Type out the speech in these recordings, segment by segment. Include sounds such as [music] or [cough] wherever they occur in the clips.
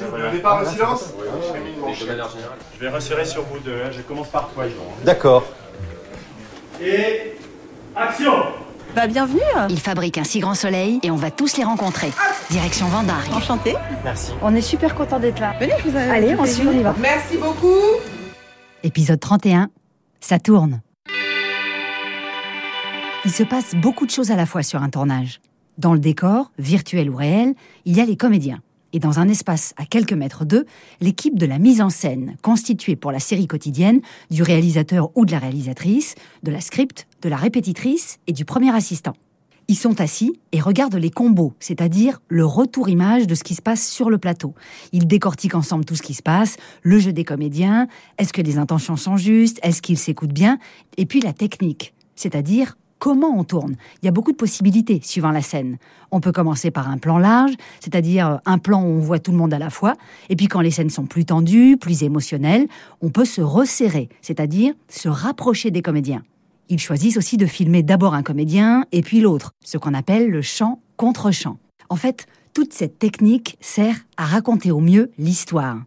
Le départ, le silence Je vais resserrer sur vous deux. Je commence par toi, Yvan. D'accord. Et action Bah bienvenue Ils fabriquent un si grand soleil et on va tous les rencontrer. Direction Vendard. Enchantée Merci. On est super content d'être là. Venez, je vous Allez, on suit, on y va. Merci beaucoup. Épisode 31. Ça tourne. Il se passe beaucoup de choses à la fois sur un tournage. Dans le décor, virtuel ou réel, il y a les comédiens. Et dans un espace à quelques mètres d'eux, l'équipe de la mise en scène, constituée pour la série quotidienne du réalisateur ou de la réalisatrice, de la script, de la répétitrice et du premier assistant. Ils sont assis et regardent les combos, c'est-à-dire le retour image de ce qui se passe sur le plateau. Ils décortiquent ensemble tout ce qui se passe, le jeu des comédiens, est-ce que les intentions sont justes, est-ce qu'ils s'écoutent bien, et puis la technique, c'est-à-dire comment on tourne. Il y a beaucoup de possibilités suivant la scène. On peut commencer par un plan large, c'est-à-dire un plan où on voit tout le monde à la fois, et puis quand les scènes sont plus tendues, plus émotionnelles, on peut se resserrer, c'est-à-dire se rapprocher des comédiens. Ils choisissent aussi de filmer d'abord un comédien et puis l'autre, ce qu'on appelle le chant contre chant. En fait, toute cette technique sert à raconter au mieux l'histoire.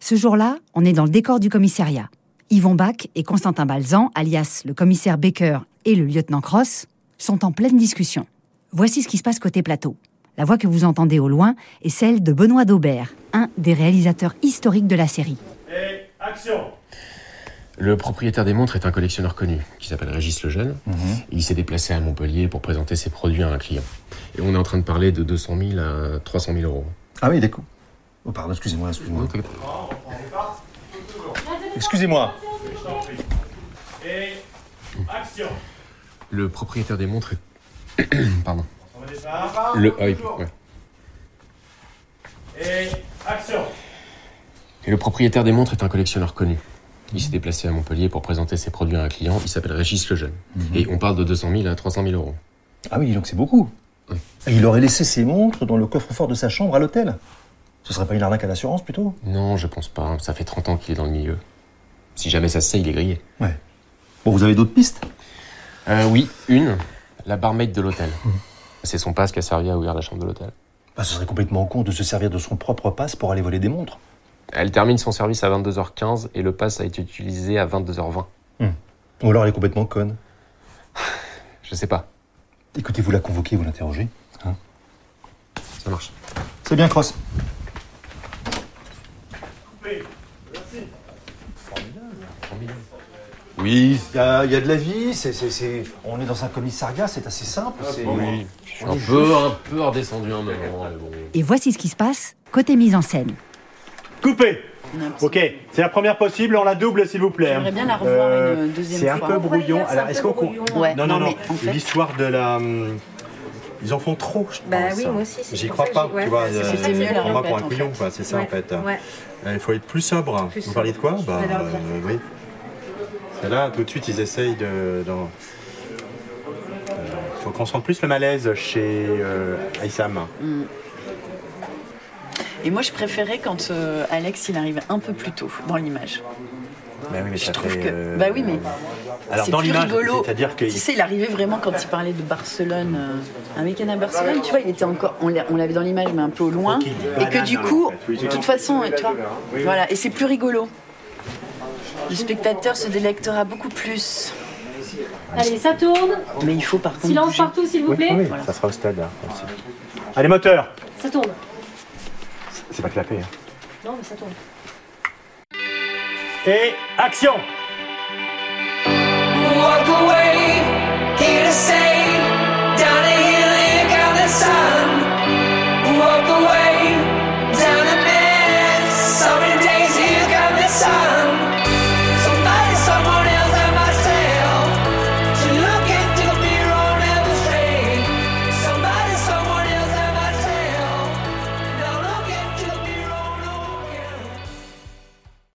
Ce jour-là, on est dans le décor du commissariat. Yvon Bach et Constantin Balzan, alias le commissaire Baker et le lieutenant Cross, sont en pleine discussion. Voici ce qui se passe côté plateau. La voix que vous entendez au loin est celle de Benoît Daubert, un des réalisateurs historiques de la série. Et action Le propriétaire des montres est un collectionneur connu qui s'appelle Régis Lejeune. Il s'est déplacé à Montpellier pour présenter ses produits à un client. Et on est en train de parler de 200 000 à 300 000 euros. Ah oui, d'accord. Oh, pardon, excusez-moi, excusez-moi. Excusez-moi. Et action Le propriétaire des montres est... [coughs] Pardon. Le... Ouais. Et action Et le propriétaire des montres est un collectionneur connu. Il s'est déplacé à Montpellier pour présenter ses produits à un client. Il s'appelle Régis Lejeune. Et on parle de 200 000 à 300 000 euros. Ah oui, donc c'est beaucoup. Oui. Et il aurait laissé ses montres dans le coffre-fort de sa chambre à l'hôtel. Ce serait pas une arnaque à l'assurance plutôt? Non, je pense pas. Ça fait 30 ans qu'il est dans le milieu. Si jamais ça se sait, il est grillé. Ouais. Bon, vous avez d'autres pistes? Euh, oui, une. La barmaid de l'hôtel. C'est son passe qui a servi à ouvrir la chambre de l'hôtel. bah, Ce serait complètement con de se servir de son propre passe pour aller voler des montres. Elle termine son service à 22h15 et le pass a été utilisé à 22h20. Ou alors elle est complètement conne. Je sais pas. Écoutez, vous la convoquez, vous l'interrogez. Hein? Ça marche. c'est bien, Cross. Coupé. Merci. Oui, il y a, il y a de la vie, c'est, c'est- c'est- on est dans un commissariat, c'est assez simple. c'est- Oui. Je suis un peu, un peu redescendu un moment, mais bon. Et voici ce qui se passe côté mise en scène. Coupé Ok, c'est la première possible, on la double s'il vous plaît. J'aimerais bien la revoir une deuxième C'est un fois. peu brouillon. c'est Alors un est-ce peu qu'on brouillon Ouais. Non, non, Non, non. mais en fait- L'histoire de la. hum, Ils en font trop, je Bah pense. oui, moi aussi, c'est J'y pour crois ça que pas, j'ai- ouais. tu vois. C'est euh, C'était mieux la on va pour un en couillon, quoi, c'est ça en fait. ouais. Euh, Il faut être plus sobre. Vous parlez de quoi? Bah, euh, oui. Là, tout de suite, ils essayent de. dans- Euh, Il faut qu'on sente plus le malaise chez euh, Aïssam. Et moi, je préférais quand euh, Alex, il arrive un peu plus tôt dans l'image. Bah oui, mais Je ça trouve fait, que. euh, Bah oui, mais. Alors c'est dans l'image, rigolo. c'est-à-dire que. Tu sais, il arrivait vraiment quand il parlait de Barcelone, euh, un week-end à Barcelone, tu vois, il était encore, on l'a- on l'avait dans l'image, mais un peu au loin, et que du coup, de toute façon, tu vois, voilà, et c'est plus rigolo. Le spectateur se délectera beaucoup plus. Allez, ça tourne. Mais il faut par. Silence partout, s'il vous plaît. Oui. Ça sera au stade. Hein, Allez, moteur Ça tourne. C'est pas clapé. Hein. Non, mais ça tourne. Et action